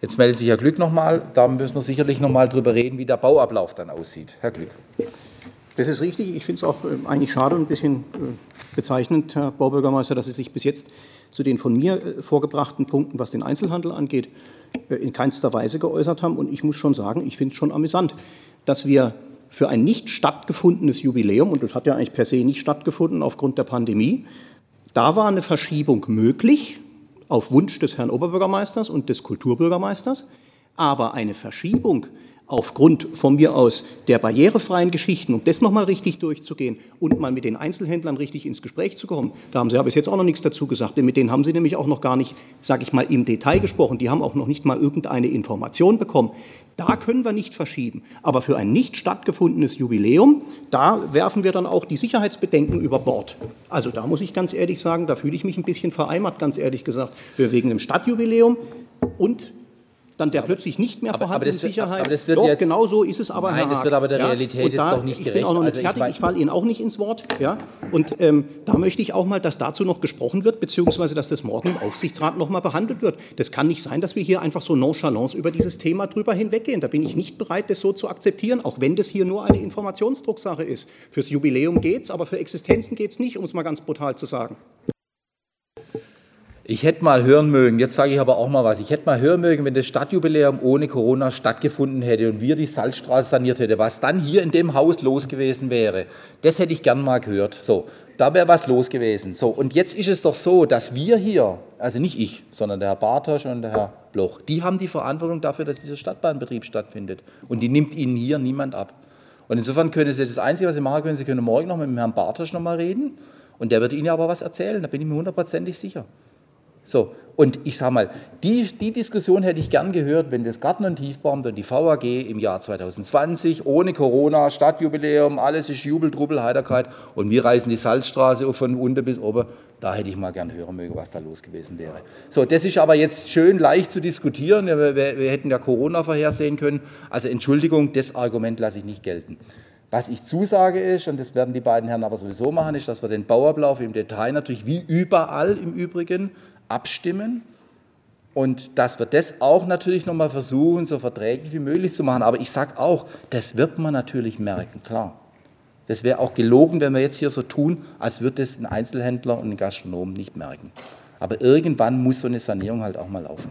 Jetzt meldet sich Herr Glück nochmal. Da müssen wir sicherlich nochmal drüber reden, wie der Bauablauf dann aussieht. Herr Glück. Das ist richtig. Ich finde es auch äh, eigentlich schade und ein bisschen äh, bezeichnend, Herr Baubürgermeister, dass Sie sich bis jetzt zu den von mir äh, vorgebrachten Punkten, was den Einzelhandel angeht, in keinster Weise geäußert haben. Und ich muss schon sagen, ich finde es schon amüsant, dass wir für ein nicht stattgefundenes Jubiläum, und das hat ja eigentlich per se nicht stattgefunden aufgrund der Pandemie, da war eine Verschiebung möglich auf Wunsch des Herrn Oberbürgermeisters und des Kulturbürgermeisters, aber eine Verschiebung aufgrund von mir aus der barrierefreien Geschichten, um das nochmal richtig durchzugehen und mal mit den Einzelhändlern richtig ins Gespräch zu kommen. Da haben Sie ja bis jetzt auch noch nichts dazu gesagt, denn mit denen haben Sie nämlich auch noch gar nicht, sage ich mal, im Detail gesprochen. Die haben auch noch nicht mal irgendeine Information bekommen. Da können wir nicht verschieben. Aber für ein nicht stattgefundenes Jubiläum, da werfen wir dann auch die Sicherheitsbedenken über Bord. Also da muss ich ganz ehrlich sagen, da fühle ich mich ein bisschen vereimert, ganz ehrlich gesagt, wegen dem Stadtjubiläum und dann der plötzlich nicht mehr vorhandenen Sicherheit. Aber das wird doch, jetzt, genau so ist es aber. Nein, Herr das wird aber der ja? Realität da, jetzt doch nicht ich gerecht. Ich bin auch noch nicht also fertig, ich, ich, falle Ihnen auch nicht ins Wort. Ja? Und ähm, da möchte ich auch mal, dass dazu noch gesprochen wird, beziehungsweise dass das morgen im Aufsichtsrat noch mal behandelt wird. Das kann nicht sein, dass wir hier einfach so nonchalance über dieses Thema drüber hinweggehen. Da bin ich nicht bereit, das so zu akzeptieren, auch wenn das hier nur eine Informationsdrucksache ist. Fürs Jubiläum geht es, aber für Existenzen geht es nicht, um es mal ganz brutal zu sagen. Ich hätte mal hören mögen, jetzt sage ich aber auch mal was, ich hätte mal hören mögen, wenn das Stadtjubiläum ohne Corona stattgefunden hätte und wir die Salzstraße saniert hätten, was dann hier in dem Haus los gewesen wäre. Das hätte ich gern mal gehört. So, da wäre was los gewesen. So, und jetzt ist es doch so, dass wir hier, also nicht ich, sondern der Herr Bartosch und der Herr Bloch, die haben die Verantwortung dafür, dass dieser Stadtbahnbetrieb stattfindet. Und die nimmt ihnen hier niemand ab. Und insofern können Sie das Einzige, was Sie machen können, Sie können morgen noch mit dem Herrn Bartosch noch mal reden. Und der wird Ihnen aber was erzählen, da bin ich mir hundertprozentig sicher. So, und ich sage mal, die, die Diskussion hätte ich gern gehört, wenn das Garten- und Tiefbauamt und die VAG im Jahr 2020 ohne Corona, Stadtjubiläum, alles ist Jubel, Trubbel, Heiterkeit und wir reißen die Salzstraße von unten bis oben. Da hätte ich mal gern hören mögen, was da los gewesen wäre. So, das ist aber jetzt schön leicht zu diskutieren. Wir, wir, wir hätten ja Corona vorhersehen können. Also Entschuldigung, das Argument lasse ich nicht gelten. Was ich zusage ist, und das werden die beiden Herren aber sowieso machen, ist, dass wir den Bauablauf im Detail natürlich wie überall im Übrigen abstimmen und dass wir das auch natürlich nochmal versuchen, so verträglich wie möglich zu machen. Aber ich sage auch, das wird man natürlich merken, klar. Das wäre auch gelogen, wenn wir jetzt hier so tun, als würde es ein Einzelhändler und ein Gastronom nicht merken. Aber irgendwann muss so eine Sanierung halt auch mal laufen.